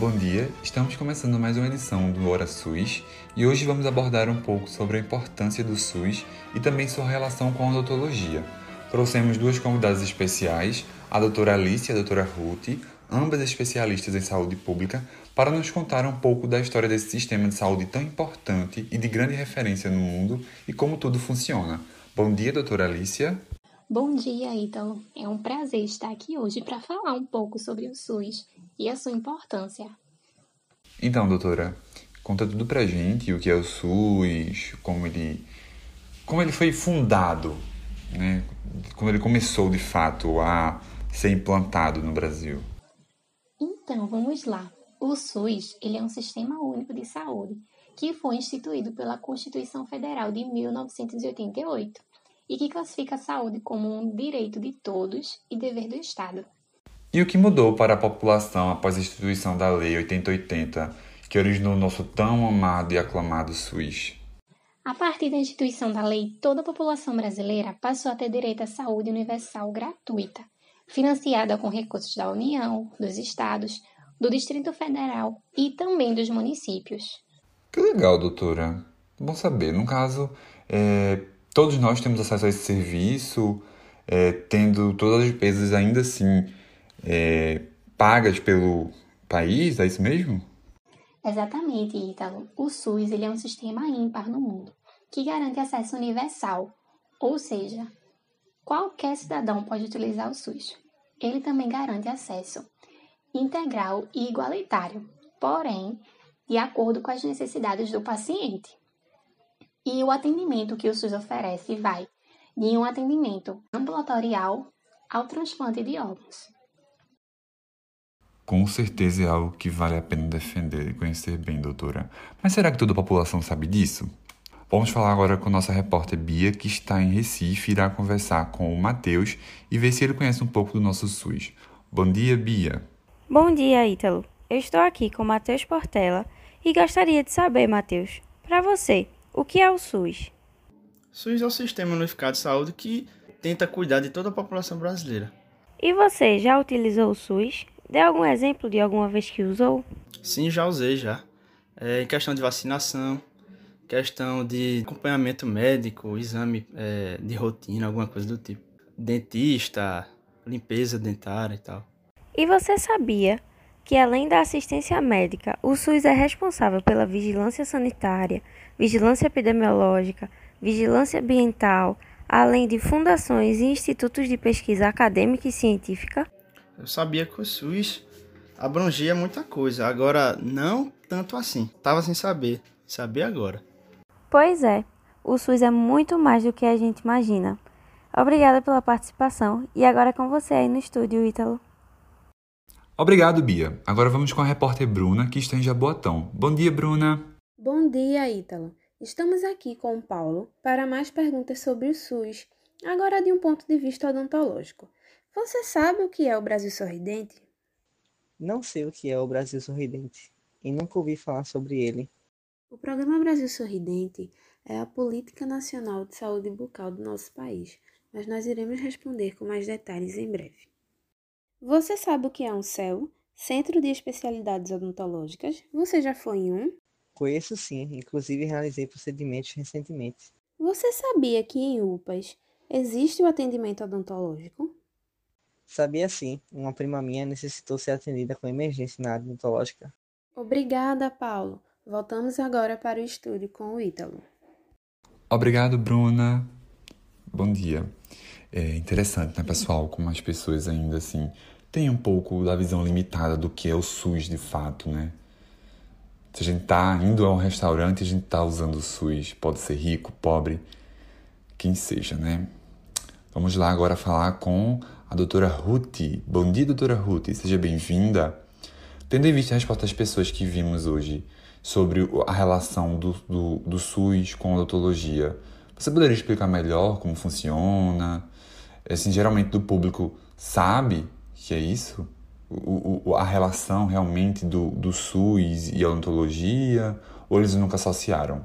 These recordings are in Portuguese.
Bom dia, estamos começando mais uma edição do Hora SUS e hoje vamos abordar um pouco sobre a importância do SUS e também sua relação com a odontologia. Trouxemos duas convidadas especiais, a doutora Alice e a doutora Ruth, ambas especialistas em saúde pública, para nos contar um pouco da história desse sistema de saúde tão importante e de grande referência no mundo e como tudo funciona. Bom dia, doutora Alicia. Bom dia, Ítalo. É um prazer estar aqui hoje para falar um pouco sobre o SUS e a sua importância. Então, doutora, conta tudo pra gente o que é o SUS, como ele, como ele foi fundado, né? Como ele começou de fato a ser implantado no Brasil. Então, vamos lá. O SUS ele é um sistema único de saúde que foi instituído pela Constituição Federal de 1988 e que classifica a saúde como um direito de todos e dever do Estado. E o que mudou para a população após a instituição da Lei 8080, que originou o nosso tão amado e aclamado SUS? A partir da instituição da lei, toda a população brasileira passou a ter direito à saúde universal gratuita, financiada com recursos da União, dos estados, do Distrito Federal e também dos municípios. Que legal, doutora. Bom saber. No caso, é, todos nós temos acesso a esse serviço, é, tendo todas as despesas ainda assim é, pagas pelo país, é isso mesmo? Exatamente, Ítalo. O SUS ele é um sistema ímpar no mundo, que garante acesso universal, ou seja, qualquer cidadão pode utilizar o SUS. Ele também garante acesso integral e igualitário, porém, de acordo com as necessidades do paciente. E o atendimento que o SUS oferece vai de um atendimento ambulatorial ao transplante de órgãos. Com certeza é algo que vale a pena defender e conhecer bem, doutora. Mas será que toda a população sabe disso? Vamos falar agora com nossa repórter Bia, que está em Recife e irá conversar com o Matheus e ver se ele conhece um pouco do nosso SUS. Bom dia, Bia. Bom dia, Ítalo. Eu estou aqui com Matheus Portela e gostaria de saber, Matheus, para você, o que é o SUS? SUS é o Sistema Unificado de Saúde que tenta cuidar de toda a população brasileira. E você já utilizou o SUS? Dê algum exemplo de alguma vez que usou? Sim, já usei já. É, em questão de vacinação, questão de acompanhamento médico, exame é, de rotina, alguma coisa do tipo. Dentista, limpeza dentária e tal. E você sabia que, além da assistência médica, o SUS é responsável pela vigilância sanitária, vigilância epidemiológica, vigilância ambiental, além de fundações e institutos de pesquisa acadêmica e científica? Eu sabia que o SUS abrangia muita coisa, agora não tanto assim. Tava sem saber, saber agora. Pois é, o SUS é muito mais do que a gente imagina. Obrigada pela participação e agora é com você aí no estúdio, Ítalo. Obrigado, Bia. Agora vamos com a repórter Bruna, que está em Jaboatão. Bom dia, Bruna. Bom dia, Ítalo. Estamos aqui com o Paulo para mais perguntas sobre o SUS, agora de um ponto de vista odontológico. Você sabe o que é o Brasil Sorridente? Não sei o que é o Brasil Sorridente e nunca ouvi falar sobre ele. O Programa Brasil Sorridente é a política nacional de saúde bucal do nosso país, mas nós iremos responder com mais detalhes em breve. Você sabe o que é um CEL? Centro de Especialidades Odontológicas? Você já foi em um? Conheço sim, inclusive realizei procedimentos recentemente. Você sabia que em UPAs existe o atendimento odontológico? Sabia sim, uma prima minha necessitou ser atendida com emergência na área odontológica. Obrigada, Paulo. Voltamos agora para o estúdio com o Ítalo. Obrigado, Bruna. Bom dia. É interessante, né, pessoal, como as pessoas ainda assim têm um pouco da visão limitada do que é o SUS de fato, né? Se a gente tá indo a um restaurante, a gente tá usando o SUS, pode ser rico, pobre, quem seja, né? Vamos lá agora falar com a doutora Ruth. Bom dia, doutora Ruth, seja bem-vinda. Tendo em vista a resposta das pessoas que vimos hoje sobre a relação do, do, do SUS com a odontologia, você poderia explicar melhor como funciona? Assim, geralmente do público sabe que é isso? O, o, a relação realmente do, do SUS e a odontologia? Ou eles nunca associaram?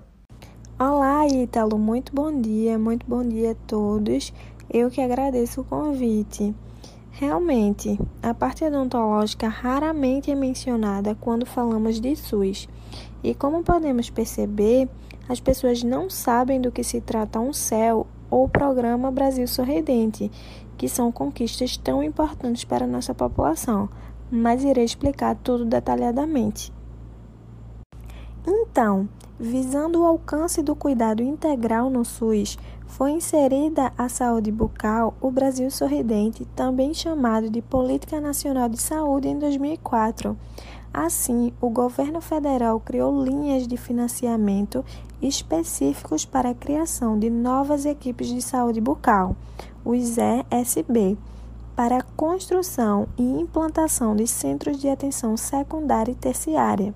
Olá, Ítalo. Muito bom dia, muito bom dia a todos. Eu que agradeço o convite. Realmente, a parte odontológica raramente é mencionada quando falamos de SUS. E como podemos perceber, as pessoas não sabem do que se trata um CEL ou Programa Brasil Sorridente, que são conquistas tão importantes para nossa população, mas irei explicar tudo detalhadamente. Então, visando o alcance do cuidado integral no SUS, foi inserida a saúde bucal, o Brasil Sorridente, também chamado de Política Nacional de Saúde, em 2004. Assim, o governo federal criou linhas de financiamento específicos para a criação de novas equipes de saúde bucal, os ESB, para a construção e implantação de centros de atenção secundária e terciária.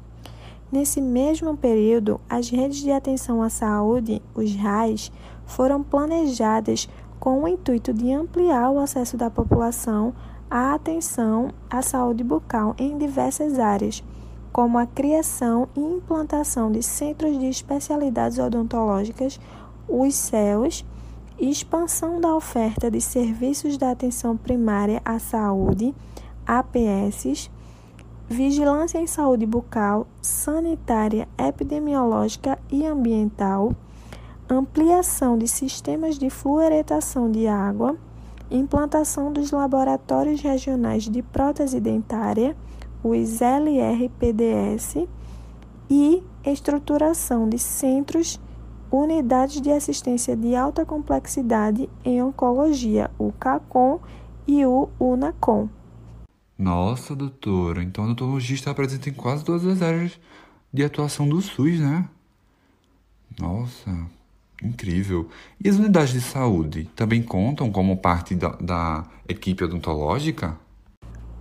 Nesse mesmo período, as redes de atenção à saúde, os RAIs, foram planejadas com o intuito de ampliar o acesso da população à atenção à saúde bucal em diversas áreas, como a criação e implantação de centros de especialidades odontológicas, os CELs, expansão da oferta de serviços da atenção primária à saúde, APS, vigilância em saúde bucal, sanitária, epidemiológica e ambiental ampliação de sistemas de fluoretação de água, implantação dos laboratórios regionais de prótese dentária, os LRPDS, e estruturação de centros, unidades de assistência de alta complexidade em oncologia, o CACOM e o UNACOM. Nossa, doutora, então a odontologia está presente em quase todas as áreas de atuação do SUS, né? Nossa, Incrível. E as unidades de saúde também contam como parte da, da equipe odontológica?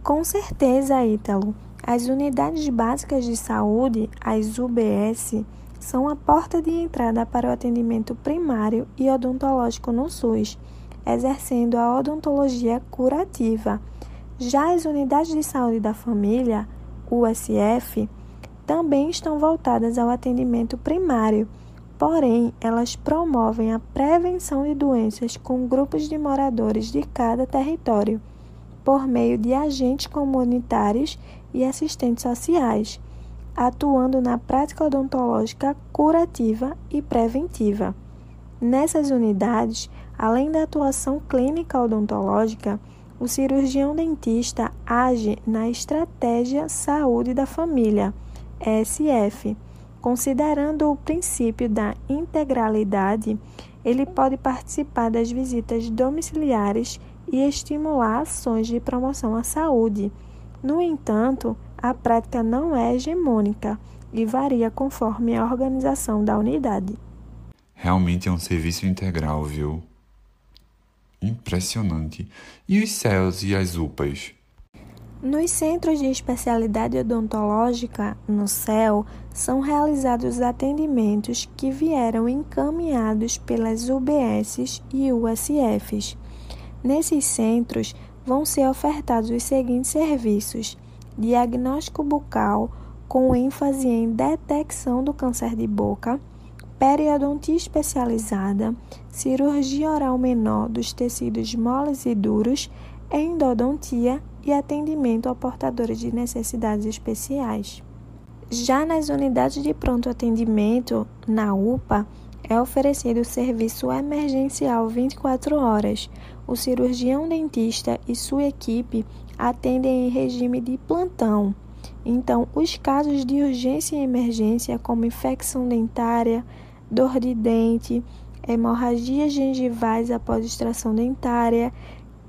Com certeza, Ítalo. As unidades básicas de saúde, as UBS, são a porta de entrada para o atendimento primário e odontológico no SUS, exercendo a odontologia curativa. Já as unidades de saúde da família, USF, também estão voltadas ao atendimento primário porém elas promovem a prevenção de doenças com grupos de moradores de cada território, por meio de agentes comunitários e assistentes sociais, atuando na prática odontológica curativa e preventiva. Nessas unidades, além da atuação clínica odontológica, o cirurgião dentista age na Estratégia Saúde da Família, SF Considerando o princípio da integralidade, ele pode participar das visitas domiciliares e estimular ações de promoção à saúde. No entanto, a prática não é hegemônica e varia conforme a organização da unidade. Realmente é um serviço integral, viu? Impressionante. E os céus e as UPAs? Nos centros de especialidade odontológica, no CEL, são realizados atendimentos que vieram encaminhados pelas UBSs e USFs. Nesses centros vão ser ofertados os seguintes serviços: diagnóstico bucal, com ênfase em detecção do câncer de boca, periodontia especializada, cirurgia oral menor dos tecidos moles e duros, endodontia e atendimento a portadores de necessidades especiais. Já nas unidades de pronto atendimento, na UPA, é oferecido serviço emergencial 24 horas. O cirurgião dentista e sua equipe atendem em regime de plantão. Então, os casos de urgência e emergência, como infecção dentária, dor de dente, hemorragias gengivais após extração dentária,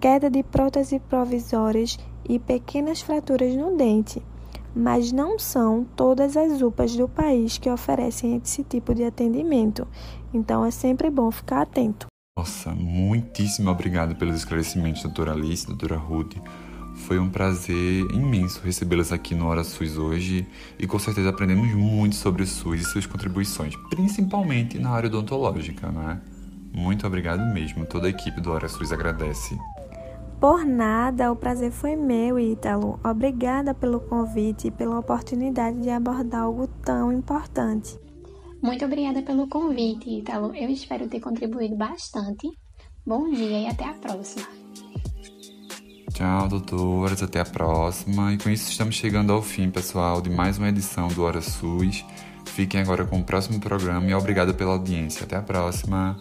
queda de próteses provisórias e pequenas fraturas no dente, mas não são todas as UPAs do país que oferecem esse tipo de atendimento, então é sempre bom ficar atento. Nossa, muitíssimo obrigado pelos esclarecimentos, doutora Alice, doutora Ruth. Foi um prazer imenso recebê-las aqui no Hora SUS hoje e com certeza aprendemos muito sobre o SUS e suas contribuições, principalmente na área odontológica, não é? Muito obrigado mesmo, toda a equipe do Hora SUS agradece. Por nada, o prazer foi meu, Ítalo. Obrigada pelo convite e pela oportunidade de abordar algo tão importante. Muito obrigada pelo convite, Ítalo. Eu espero ter contribuído bastante. Bom dia e até a próxima. Tchau, doutoras. Até a próxima. E com isso estamos chegando ao fim, pessoal, de mais uma edição do Hora SUS. Fiquem agora com o próximo programa e obrigado pela audiência. Até a próxima.